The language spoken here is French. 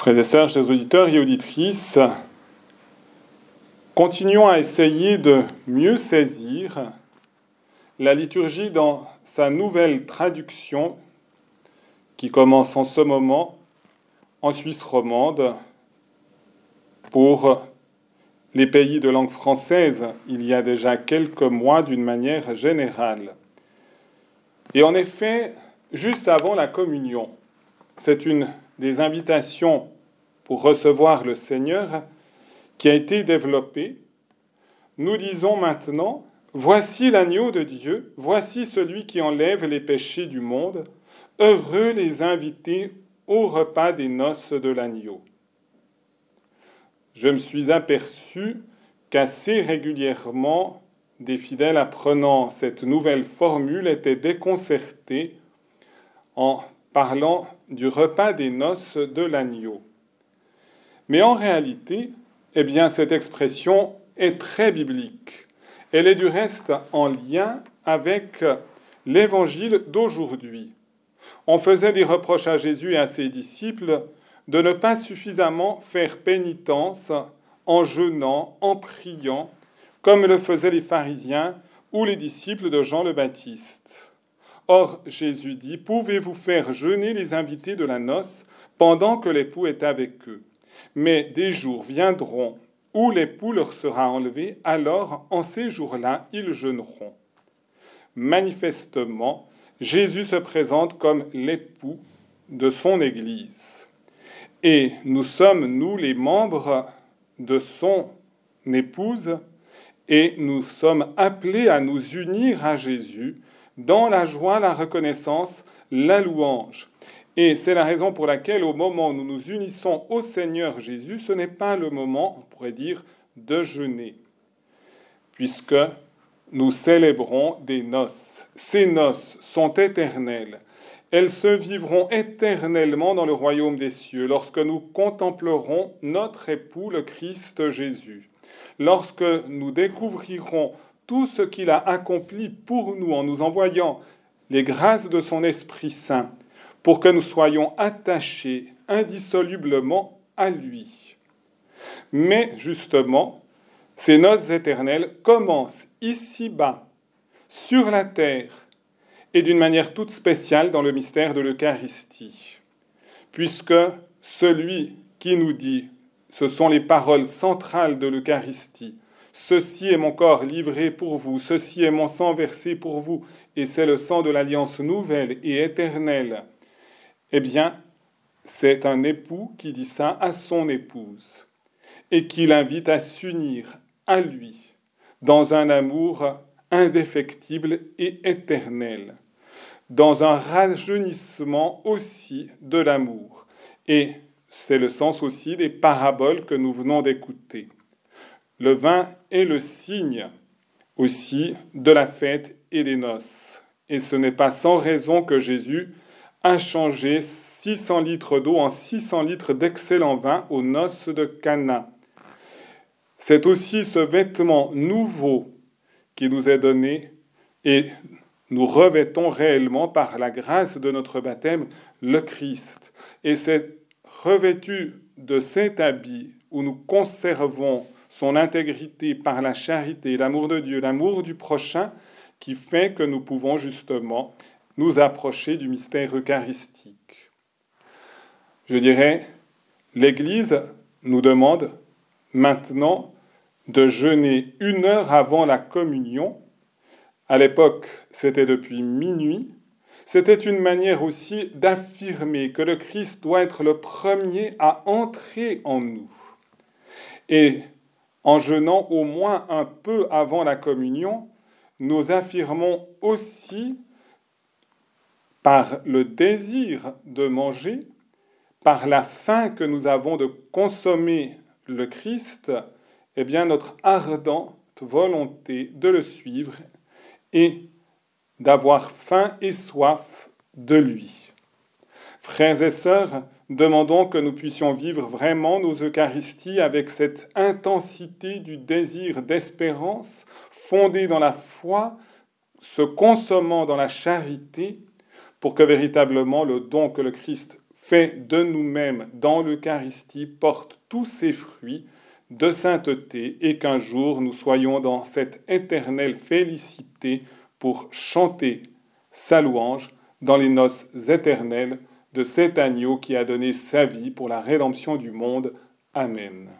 Frères et sœurs, chers auditeurs et auditrices, continuons à essayer de mieux saisir la liturgie dans sa nouvelle traduction qui commence en ce moment en Suisse romande pour les pays de langue française il y a déjà quelques mois d'une manière générale. Et en effet, juste avant la communion, c'est une des invitations pour recevoir le Seigneur qui a été développée. Nous disons maintenant, voici l'agneau de Dieu, voici celui qui enlève les péchés du monde, heureux les invités au repas des noces de l'agneau je me suis aperçu qu'assez régulièrement, des fidèles apprenant cette nouvelle formule étaient déconcertés en parlant du repas des noces de l'agneau. Mais en réalité, eh cette expression est très biblique. Elle est du reste en lien avec l'évangile d'aujourd'hui. On faisait des reproches à Jésus et à ses disciples de ne pas suffisamment faire pénitence en jeûnant, en priant, comme le faisaient les pharisiens ou les disciples de Jean le Baptiste. Or, Jésus dit, Pouvez-vous faire jeûner les invités de la noce pendant que l'époux est avec eux? Mais des jours viendront où l'époux leur sera enlevé, alors en ces jours-là, ils jeûneront. Manifestement, Jésus se présente comme l'époux de son Église. Et nous sommes, nous, les membres de son épouse, et nous sommes appelés à nous unir à Jésus dans la joie, la reconnaissance, la louange. Et c'est la raison pour laquelle au moment où nous nous unissons au Seigneur Jésus, ce n'est pas le moment, on pourrait dire, de jeûner, puisque nous célébrons des noces. Ces noces sont éternelles elles se vivront éternellement dans le royaume des cieux lorsque nous contemplerons notre époux, le Christ Jésus, lorsque nous découvrirons tout ce qu'il a accompli pour nous en nous envoyant les grâces de son Esprit Saint, pour que nous soyons attachés indissolublement à lui. Mais justement, ces noces éternelles commencent ici-bas, sur la terre, et d'une manière toute spéciale dans le mystère de l'Eucharistie, puisque celui qui nous dit, ce sont les paroles centrales de l'Eucharistie, Ceci est mon corps livré pour vous, ceci est mon sang versé pour vous, et c'est le sang de l'alliance nouvelle et éternelle. Eh bien, c'est un époux qui dit ça à son épouse, et qui l'invite à s'unir à lui dans un amour indéfectible et éternel, dans un rajeunissement aussi de l'amour. Et c'est le sens aussi des paraboles que nous venons d'écouter. Le vin est le signe aussi de la fête et des noces. Et ce n'est pas sans raison que Jésus a changé 600 litres d'eau en 600 litres d'excellent vin aux noces de Cana. C'est aussi ce vêtement nouveau qui nous est donné et nous revêtons réellement par la grâce de notre baptême le Christ. Et c'est revêtu de cet habit où nous conservons son intégrité par la charité, l'amour de Dieu, l'amour du prochain, qui fait que nous pouvons justement nous approcher du mystère eucharistique. Je dirais, l'Église nous demande maintenant de jeûner une heure avant la communion. À l'époque, c'était depuis minuit. C'était une manière aussi d'affirmer que le Christ doit être le premier à entrer en nous. Et en jeûnant au moins un peu avant la communion, nous affirmons aussi par le désir de manger, par la faim que nous avons de consommer le Christ, eh bien, notre ardente volonté de le suivre et d'avoir faim et soif de lui. Frères et sœurs, demandons que nous puissions vivre vraiment nos Eucharisties avec cette intensité du désir d'espérance fondée dans la foi, se consommant dans la charité, pour que véritablement le don que le Christ fait de nous-mêmes dans l'Eucharistie porte tous ses fruits de sainteté et qu'un jour nous soyons dans cette éternelle félicité pour chanter sa louange dans les noces éternelles de cet agneau qui a donné sa vie pour la rédemption du monde. Amen.